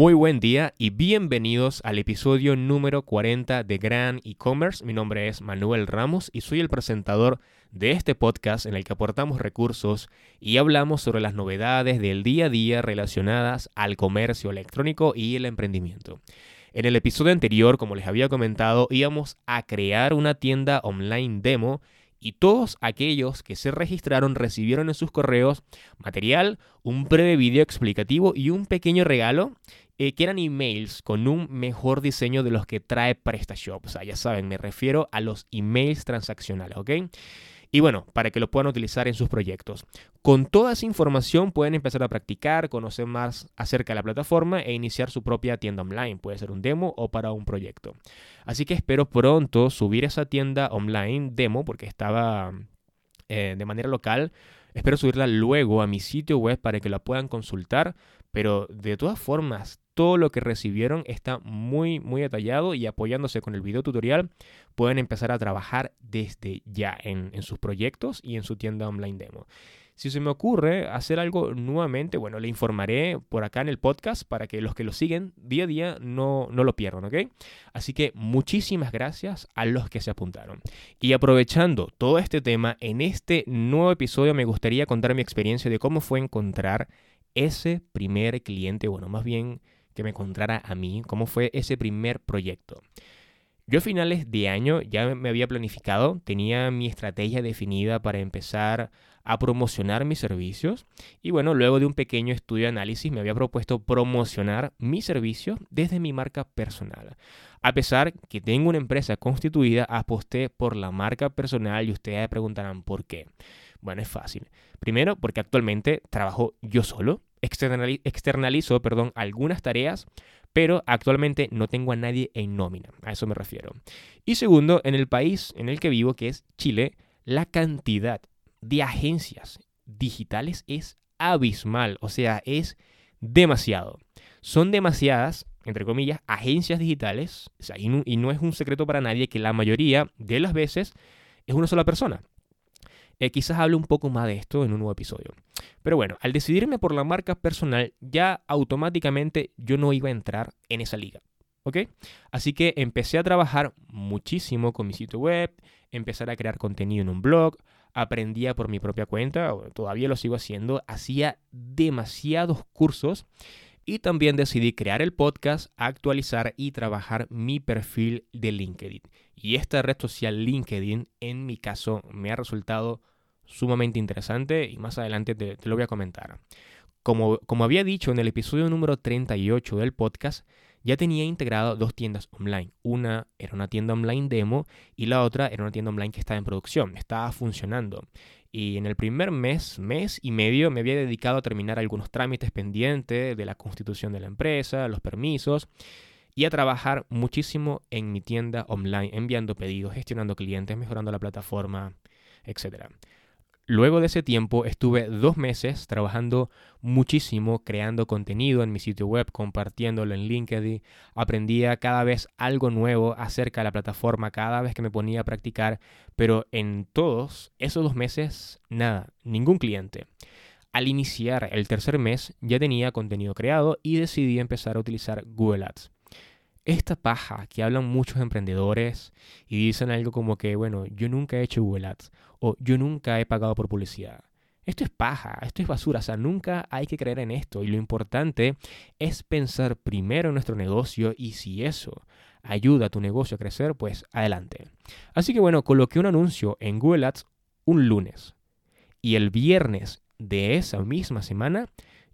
Muy buen día y bienvenidos al episodio número 40 de Gran E-Commerce. Mi nombre es Manuel Ramos y soy el presentador de este podcast en el que aportamos recursos y hablamos sobre las novedades del día a día relacionadas al comercio electrónico y el emprendimiento. En el episodio anterior, como les había comentado, íbamos a crear una tienda online demo y todos aquellos que se registraron recibieron en sus correos material, un breve video explicativo y un pequeño regalo eh, que eran emails con un mejor diseño de los que trae PrestaShop. O sea, ya saben, me refiero a los emails transaccionales, ¿ok? y bueno, para que lo puedan utilizar en sus proyectos. Con toda esa información pueden empezar a practicar, conocer más acerca de la plataforma e iniciar su propia tienda online. Puede ser un demo o para un proyecto. Así que espero pronto subir esa tienda online demo porque estaba eh, de manera local. Espero subirla luego a mi sitio web para que la puedan consultar. Pero de todas formas, todo lo que recibieron está muy, muy detallado y apoyándose con el video tutorial pueden empezar a trabajar desde ya en, sus proyectos y en su tienda online demo. Si se me ocurre hacer algo nuevamente, bueno, le informaré por acá en el podcast para que los que lo siguen día a día no, no lo pierdan, ¿ok? Así que muchísimas gracias a los que se apuntaron. Y aprovechando todo este tema, en este nuevo episodio me gustaría contar mi experiencia de cómo fue encontrar ese primer cliente, bueno, más bien que me encontrara a mí, cómo fue ese primer proyecto. Yo a finales de año ya me había planificado, tenía mi estrategia definida para empezar a promocionar mis servicios y bueno, luego de un pequeño estudio de análisis me había propuesto promocionar mis servicios desde mi marca personal. A pesar que tengo una empresa constituida, aposté por la marca personal y ustedes preguntarán por qué. Bueno, es fácil. Primero, porque actualmente trabajo yo solo, externalizo, perdón, algunas tareas, pero actualmente no tengo a nadie en nómina, a eso me refiero. Y segundo, en el país en el que vivo, que es Chile, la cantidad de agencias digitales es abismal, o sea, es demasiado. Son demasiadas, entre comillas, agencias digitales, y no es un secreto para nadie que la mayoría de las veces es una sola persona. Eh, quizás hable un poco más de esto en un nuevo episodio. Pero bueno, al decidirme por la marca personal, ya automáticamente yo no iba a entrar en esa liga. ¿Ok? Así que empecé a trabajar muchísimo con mi sitio web, empezar a crear contenido en un blog, aprendía por mi propia cuenta, todavía lo sigo haciendo, hacía demasiados cursos y también decidí crear el podcast, actualizar y trabajar mi perfil de LinkedIn. Y esta red social LinkedIn, en mi caso, me ha resultado sumamente interesante y más adelante te, lo voy a comentar. Como, como había dicho en el episodio número 38 del podcast, ya tenía integrado dos tiendas online. Una era una tienda online demo y la otra era una tienda online que estaba en producción, estaba funcionando. Y en el primer mes, mes y medio, me había dedicado a terminar algunos trámites pendientes de la constitución de la empresa, los permisos, y a trabajar muchísimo en mi tienda online, enviando pedidos, gestionando clientes, mejorando la plataforma, etc. Luego de ese tiempo estuve dos meses trabajando muchísimo, creando contenido en mi sitio web, compartiéndolo en LinkedIn. Aprendía cada vez algo nuevo acerca de la plataforma, cada vez que me ponía a practicar, pero en todos esos dos meses, nada, ningún cliente. Al iniciar el tercer mes ya tenía contenido creado y decidí empezar a utilizar Google Ads esta paja que hablan muchos emprendedores y dicen algo como que, bueno, yo nunca he hecho Google Ads o yo nunca he pagado por publicidad. Esto es paja, esto es basura, o sea, nunca hay que creer en esto y lo importante es pensar primero en nuestro negocio y si eso ayuda a tu negocio a crecer, pues adelante. Así que bueno, coloqué un anuncio en Google Ads un lunes y el viernes de esa misma semana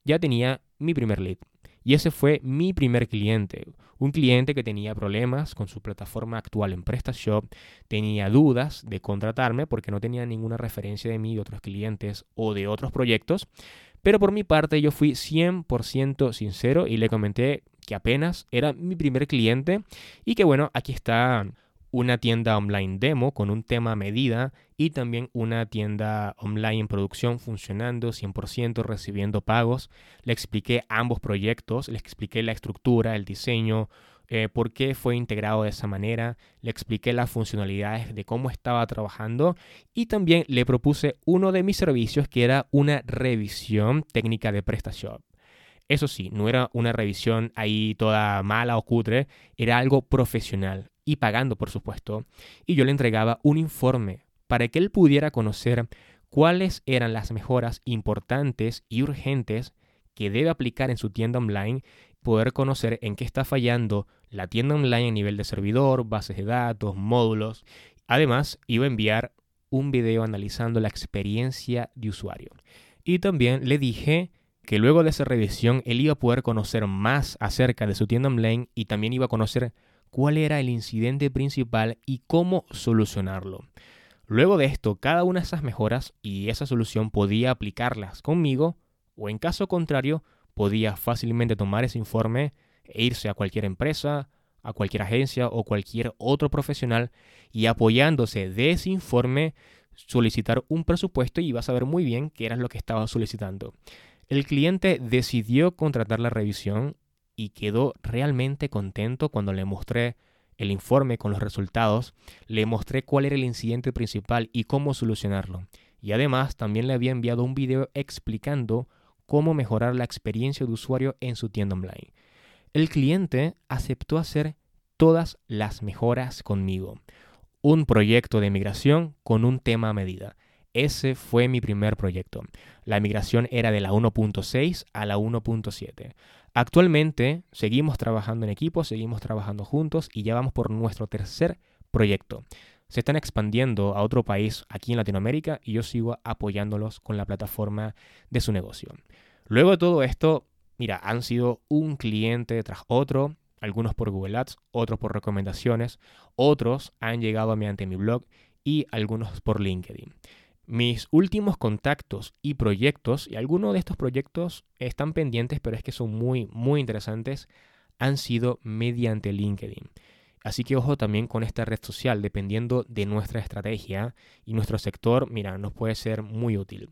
ya tenía mi primer lead. Y ese fue mi primer cliente, un cliente que tenía problemas con su plataforma actual en PrestaShop, tenía dudas de contratarme porque no tenía ninguna referencia de mí de otros clientes o de otros proyectos, pero por mi parte yo fui 100% sincero y le comenté que apenas era mi primer cliente y que bueno, aquí está una tienda online demo con un tema a medida y también una tienda online en producción funcionando 100%, recibiendo pagos. Le expliqué ambos proyectos, le expliqué la estructura, el diseño, eh, por qué fue integrado de esa manera, le expliqué las funcionalidades de cómo estaba trabajando y también le propuse uno de mis servicios que era una revisión técnica de PrestaShop. Eso sí, no era una revisión ahí toda mala o cutre, era algo profesional y pagando, por supuesto. Y yo le entregaba un informe para que él pudiera conocer cuáles eran las mejoras importantes y urgentes que debe aplicar en su tienda online, poder conocer en qué está fallando la tienda online a nivel de servidor, bases de datos, módulos. Además, iba a enviar un video analizando la experiencia de usuario. Y también le dije que luego de esa revisión él iba a poder conocer más acerca de su tienda online y también iba a conocer cuál era el incidente principal y cómo solucionarlo. Luego de esto, cada una de esas mejoras y esa solución podía aplicarlas conmigo o en caso contrario, podía fácilmente tomar ese informe e irse a cualquier empresa, a cualquier agencia o cualquier otro profesional y apoyándose de ese informe solicitar un presupuesto y iba a saber muy bien qué era lo que estaba solicitando. El cliente decidió contratar la revisión y quedó realmente contento cuando le mostré el informe con los resultados, le mostré cuál era el incidente principal y cómo solucionarlo. Y además también le había enviado un video explicando cómo mejorar la experiencia de usuario en su tienda online. El cliente aceptó hacer todas las mejoras conmigo. Un proyecto de migración con un tema a medida. Ese fue mi primer proyecto. La migración era de la 1.6 a la 1.7. Actualmente seguimos trabajando en equipo, seguimos trabajando juntos y ya vamos por nuestro tercer proyecto. Se están expandiendo a otro país aquí en Latinoamérica y yo sigo apoyándolos con la plataforma de su negocio. Luego de todo esto, mira, han sido un cliente tras otro, algunos por Google Ads, otros por recomendaciones, otros han llegado mediante mi blog y algunos por LinkedIn. Mis últimos contactos y proyectos, y algunos de estos proyectos están pendientes, pero es que son muy, muy interesantes, han sido mediante LinkedIn. Así que ojo también con esta red social, dependiendo de nuestra estrategia y nuestro sector, mira, nos puede ser muy útil.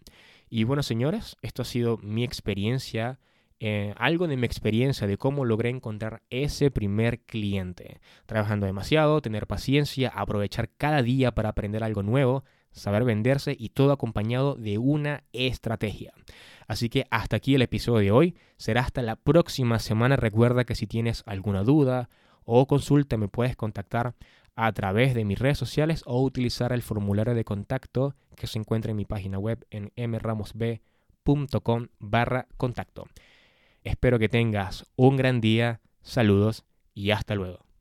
Y bueno, señores, esto ha sido mi experiencia, eh, algo de mi experiencia de cómo logré encontrar ese primer cliente. Trabajando demasiado, tener paciencia, aprovechar cada día para aprender algo nuevo, saber venderse y todo acompañado de una estrategia. Así que hasta aquí el episodio de hoy. Será hasta la próxima semana. Recuerda que si tienes alguna duda o consulta me puedes contactar a través de mis redes sociales o utilizar el formulario de contacto que se encuentra en mi página web en mramosb.com barra contacto. Espero que tengas un gran día, saludos y hasta luego.